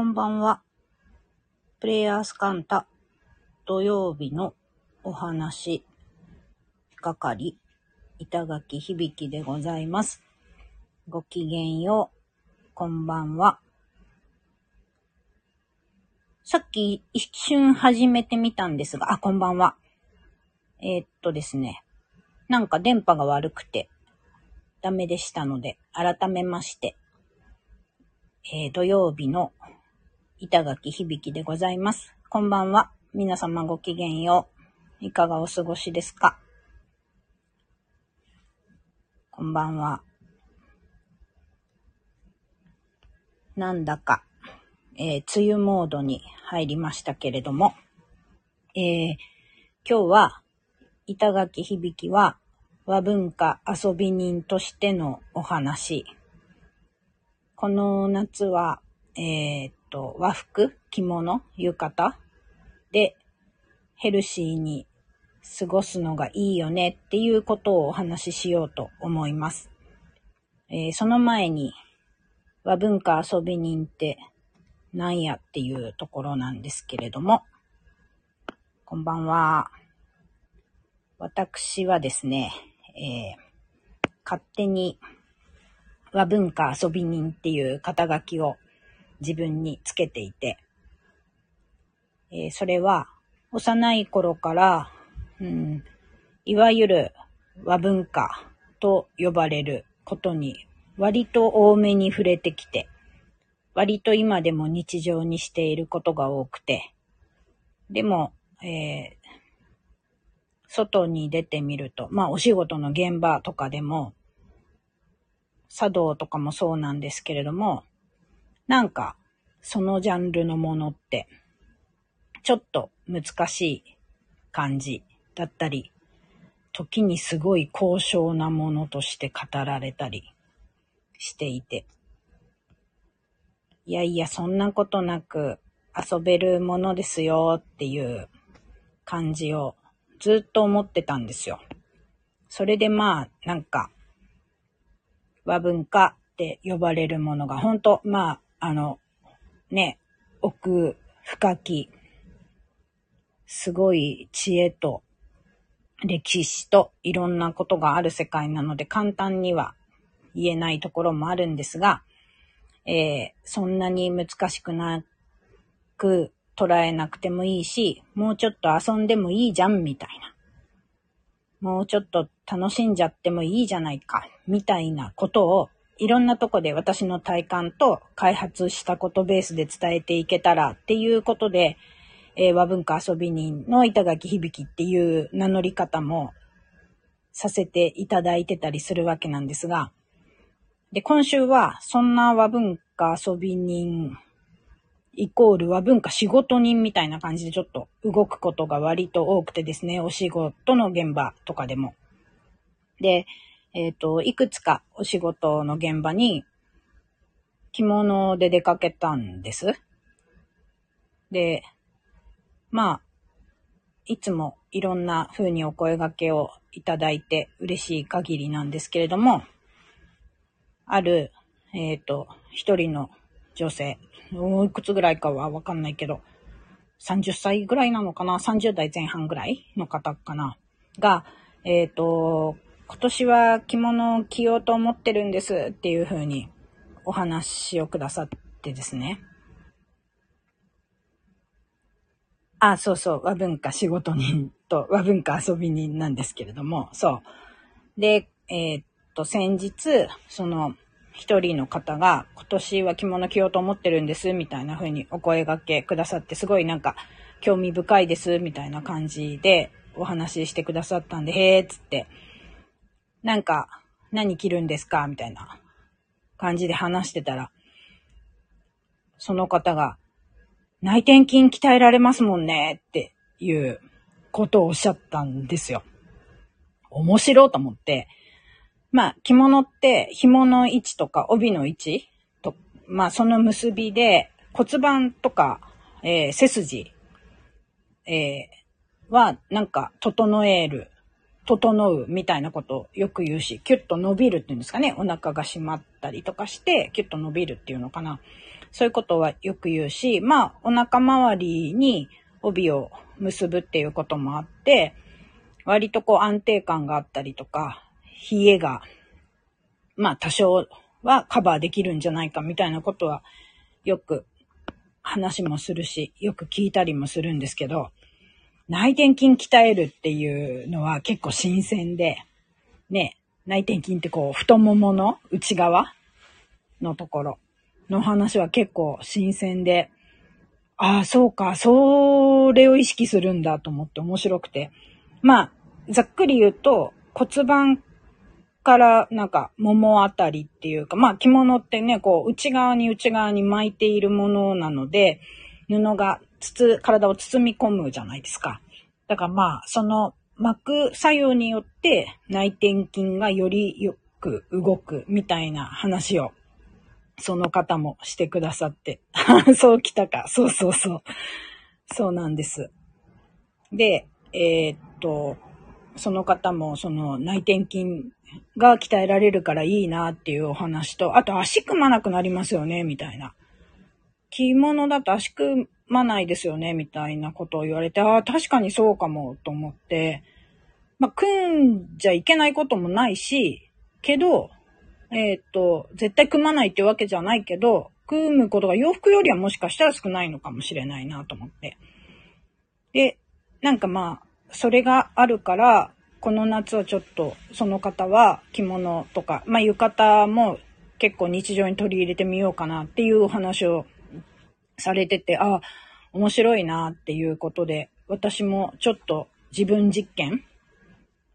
こんばんは。プレイヤースカンタ土曜日のお話係板垣響でございます。ごきげんよう。こんばんは。さっき一瞬始めてみたんですが、あ、こんばんは。えーっとですね。なんか電波が悪くてダメでしたので、改めまして、えー土曜日の板垣響でございます。こんばんは。皆様ごきげんよう。いかがお過ごしですか？こんばんは。なんだか、えー梅雨モードに入りましたけれども、えー今日は、板垣響は和文化遊び人としてのお話。この夏は、えーと、和服、着物、浴衣でヘルシーに過ごすのがいいよねっていうことをお話ししようと思います。えーその前に和文化遊び人ってなんやっていうところなんですけれども、こんばんは。私はですね、えー勝手に和文化遊び人っていう肩書きを自分につけていて、えーそれは幼い頃から、うん、いわゆる和文化と呼ばれることに割と多めに触れてきて、割と今でも日常にしていることが多くて、でも、えー外に出てみると、まあお仕事の現場とかでも、茶道とかもそうなんですけれども、なんか、そのジャンルのものって、ちょっと難しい感じだったり、時にすごい高尚なものとして語られたりしていて、いやいや、そんなことなく遊べるものですよっていう感じをずっと思ってたんですよ。それでまあ、なんか、和文化って呼ばれるものが、本当まあ、あの、ね、奥深き、すごい知恵と歴史といろんなことがある世界なので、簡単には言えないところもあるんですが、えーそんなに難しくなく捉えなくてもいいし、もうちょっと遊んでもいいじゃん、みたいな。もうちょっと楽しんじゃってもいいじゃないか、みたいなことを、いろんなとこで私の体感と開発したことベースで伝えていけたらっていうことで、えー和文化遊び人の板垣響っていう名乗り方もさせていただいてたりするわけなんですが、で、今週はそんな和文化遊び人イコール和文化仕事人みたいな感じでちょっと動くことが割と多くてですね、お仕事の現場とかでも。で、えっ、と、いくつかお仕事の現場に着物で出かけたんです。で、まあ、いつもいろんな風にお声掛けをいただいて嬉しい限りなんですけれども、ある、えっ、と、一人の女性、おいくつぐらいかはわかんないけど、30歳ぐらいなのかな ?30 代前半ぐらいの方かな？が、えっ、と、今年は着物を着ようと思ってるんですっていう風にお話をくださってですね。あ、そうそう、和文化仕事人と和文化遊び人なんですけれども、そう。で、えーっと、先日、その、一人の方が、今年は着物着ようと思ってるんです、みたいな風にお声掛けくださって、すごいなんか、興味深いです、みたいな感じでお話ししてくださったんで、へーっつって、なんか、何着るんですか？みたいな感じで話してたら、その方が、内転筋鍛えられますもんねっていうことをおっしゃったんですよ。面白いと思って、まあ、着物って紐の位置とか帯の位置と、まあ、その結びで骨盤とか、えー背筋、えーはなんか整える整うみたいなことをよく言うし、キュッと伸びるっていうんですかね。お腹が締まったりとかして、キュッと伸びるっていうのかな。そういうことはよく言うし、まあ、お腹周りに帯を結ぶっていうこともあって、割とこう安定感があったりとか、冷えが、まあ多少はカバーできるんじゃないかみたいなことはよく話もするし、よく聞いたりもするんですけど、内転筋鍛えるっていうのは結構新鮮で、ね、内転筋ってこう太ももの内側のところの話は結構新鮮で、ああ、そうか、それを意識するんだと思って面白くて。まあ、ざっくり言うと骨盤からなんか桃あたりっていうか、まあ着物ってね、こう内側に内側に巻いているものなので、布がつつ体を包み込むじゃないですか。だからまあ、その巻く作用によって内転筋がよりよく動くみたいな話を、その方もしてくださって。そうきたか。そうそうそう。そうなんです。で、えー、っと、その方もその内転筋が鍛えられるからいいなっていうお話と、あと足組まなくなりますよね、みたいな。着物だと足組まないですよね、みたいなことを言われて、ああ、確かにそうかも、と思って、まあ、組んじゃいけないこともないし、けど、えー、っと、絶対組まないってわけじゃないけど、組むことが洋服よりはもしかしたら少ないのかもしれないなと思って。で、なんかまあ、それがあるから、この夏はちょっとその方は着物とか、まあ浴衣も結構日常に取り入れてみようかなっていうお話をされてて、ああ、面白いなっていうことで、私もちょっと自分実験、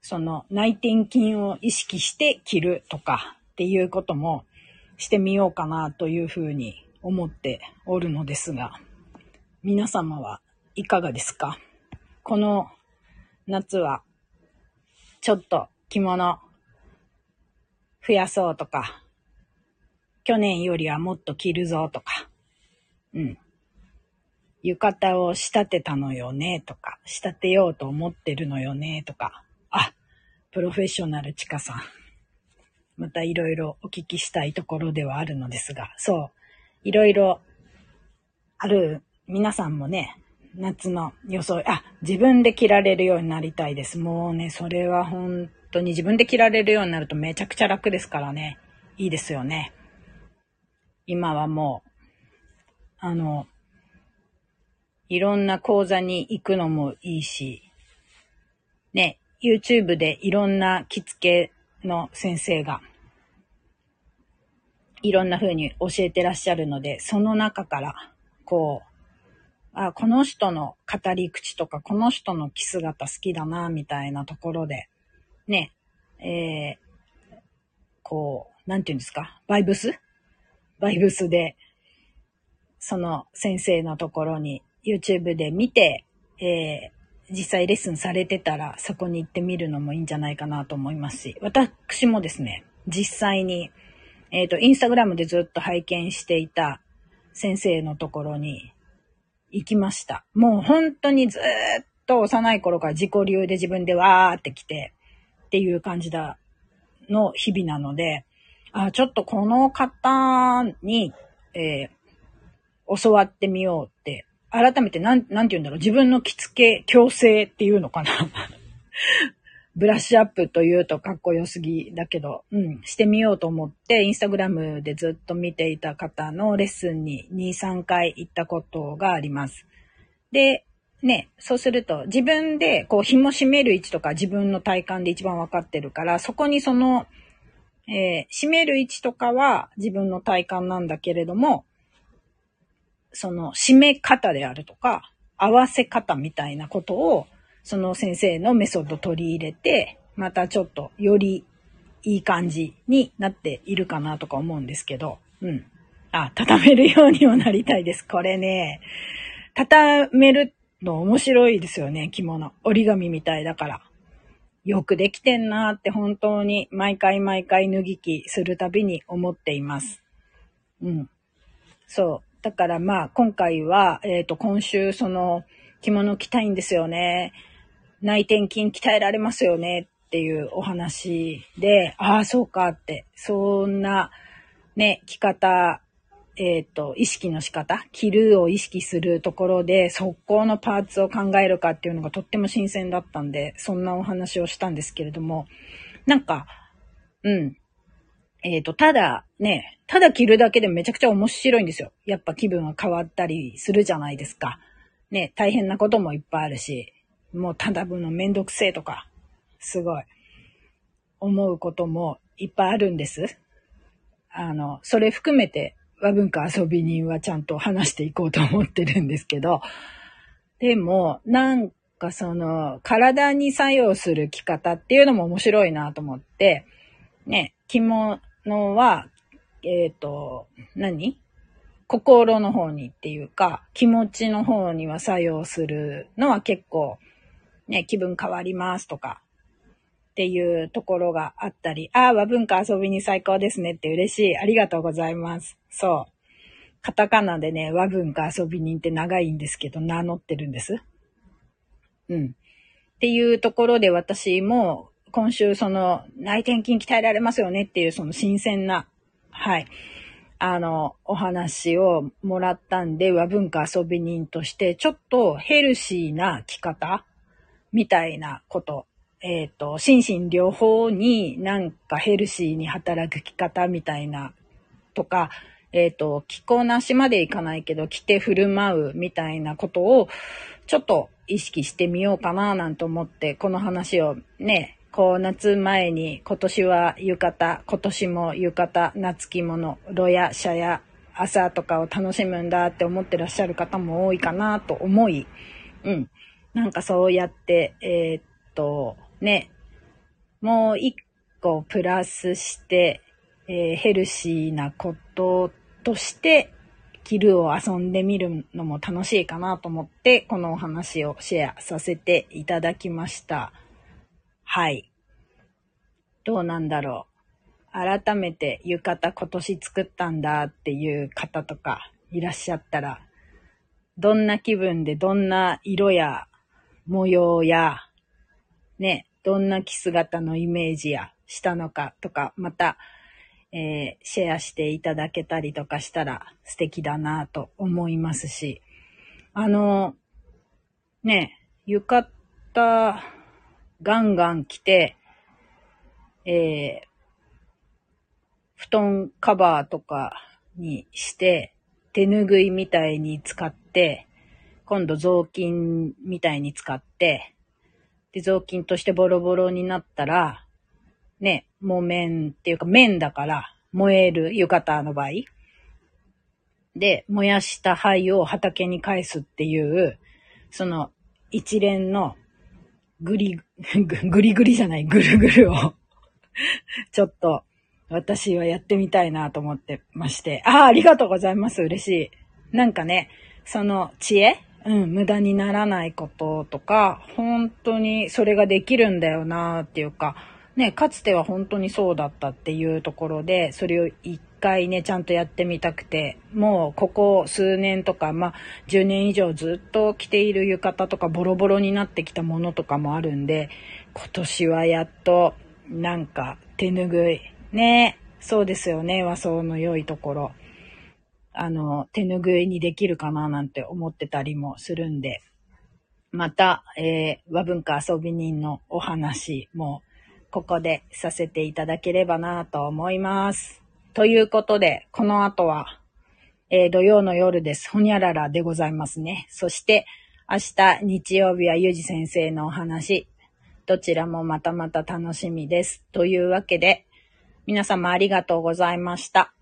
その内転筋を意識して着るとかっていうこともしてみようかなというふうに思っておるのですが、皆様はいかがですか？この夏はちょっと着物増やそうとか、去年よりはもっと着るぞとか、うん。浴衣を仕立てたのよねとか、仕立てようと思ってるのよねとか、あ、プロフェッショナルちかさん。またいろいろお聞きしたいところではあるのですが、そう、いろいろある皆さんもね、夏の装い、あ、自分で着られるようになりたいです。もうね、それは本当に自分で着られるようになるとめちゃくちゃ楽ですからね。いいですよね。今はもう、あの、いろんな講座に行くのもいいし、ね、YouTube でいろんな着付けの先生が、いろんな風に教えてらっしゃるので、その中から、こう、あ、この人の語り口とか、この人の着姿好きだな、みたいなところで、ね、えー、こう、なんて言うんですか、バイブス？バイブスで、その先生のところに YouTube で見て、えー、実際レッスンされてたらそこに行ってみるのもいいんじゃないかなと思いますし、私もですね、実際に、えっ、ー、と、インスタグラムでずっと拝見していた先生のところに行きました。もう本当にずっと幼い頃から自己流で自分でわーって来てっていう感じだの日々なので、あ、ちょっとこの方に、えー、教わってみようって、改めてなん、なんて言うんだろう、自分の着付け強制っていうのかな。ブラッシュアップというとかっこよすぎだけど、うん、してみようと思って、インスタグラムでずっと見ていた方のレッスンに2、3回行ったことがあります。で、ね、そうすると自分でこう紐締める位置とか自分の体感で一番わかってるから、そこにその、えー、締める位置とかは自分の体感なんだけれども、その締め方であるとか、合わせ方みたいなことをその先生のメソッド取り入れて、またちょっとよりいい感じになっているかなとか思うんですけど、うん。あ、畳めるようにもなりたいです。これね、畳めるの面白いですよね、着物。折り紙みたいだから。よくできてんなって本当に毎回毎回脱ぎ着するたびに思っています。うん。そう。だからまあ今回は、えっ、ー、と今週その着物着たいんですよね。内転筋鍛えられますよねっていうお話で、ああ、そうかって、そんな、ね、着方、えっ、ー、と、意識の仕方、着るを意識するところで、速攻のパーツを考えるかっていうのがとっても新鮮だったんで、そんなお話をしたんですけれども、なんか、うん。えっ、ー、と、ただ、ね、ただ着るだけでめちゃくちゃ面白いんですよ。やっぱ気分が変わったりするじゃないですか。ね、大変なこともいっぱいあるし、もうただ分のめんどくせえとか、すごい、思うこともいっぱいあるんです。あの、それ含めて和文化遊び人はちゃんと話していこうと思ってるんですけど、でも、なんかその、体に作用する着方っていうのも面白いなと思って、ね、着物は、えっ、ー、と、何？心の方にっていうか、気持ちの方には作用するのは結構、ね、気分変わりますとか、っていうところがあったり、ああ、和文化遊びに最高ですねって嬉しい。ありがとうございます。そう。カタカナでね、和文化遊び人って長いんですけど、名乗ってるんです。うん。っていうところで私も、今週その内転筋鍛えられますよねっていうその新鮮な、はい。あの、お話をもらったんで、和文化遊び人として、ちょっとヘルシーな着方みたいなことえっ、ー、と、心身両方になんかヘルシーに働く着方みたいなとか、えっ、ー、と、着こなしまでいかないけど、着て振る舞うみたいなことを、ちょっと意識してみようかななんて思って、この話をね、こう夏前に今年は浴衣、今年も浴衣、夏着物、炉や茶や朝とかを楽しむんだって思ってらっしゃる方も多いかなと思い、うん。なんかそうやって、えー、っと、ね、もう一個プラスして、えー、ヘルシーなこととして、キルを遊んでみるのも楽しいかなと思って、このお話をシェアさせていただきました。はい。どうなんだろう。改めて浴衣今年作ったんだっていう方とかいらっしゃったら、どんな気分でどんな色や模様や、ね、どんな着姿のイメージやしたのかとか、また、えー、シェアしていただけたりとかしたら素敵だなと思いますし、あの、ね、浴衣ガンガン着て、えー、布団カバーとかにして、手ぬぐいみたいに使って、今度雑巾みたいに使って、で、雑巾としてボロボロになったら、ね、木綿っていうか綿だから燃える浴衣の場合。で、燃やした灰を畑に返すっていう、その一連のぐり、ぐりぐりじゃない、ぐるぐるを ちょっと私はやってみたいなと思ってまして。ああ、ありがとうございます。嬉しい。なんかね、その知恵？うん、無駄にならないこととか、本当にそれができるんだよなっていうか、ね、かつては本当にそうだったっていうところで、それを一回ね、ちゃんとやってみたくて、もうここ数年とか、まあ、10年以上ずっと着ている浴衣とかボロボロになってきたものとかもあるんで、今年はやっと、なんか手ぬぐい。ね、そうですよね、和装の良いところ。あの、手ぬぐいにできるかななんて思ってたりもするんで、また、えー、和文化遊び人のお話も、ここでさせていただければなと思います。ということで、この後は、えー、土曜の夜です。ほにゃららでございますね。そして、明日日曜日はゆうじ先生のお話、どちらもまたまた楽しみです。というわけで、皆様ありがとうございました。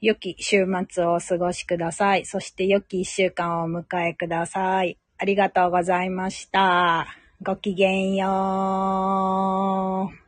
良き週末をお過ごしください。そして良き一週間をお迎えください。ありがとうございました。ごきげんよう。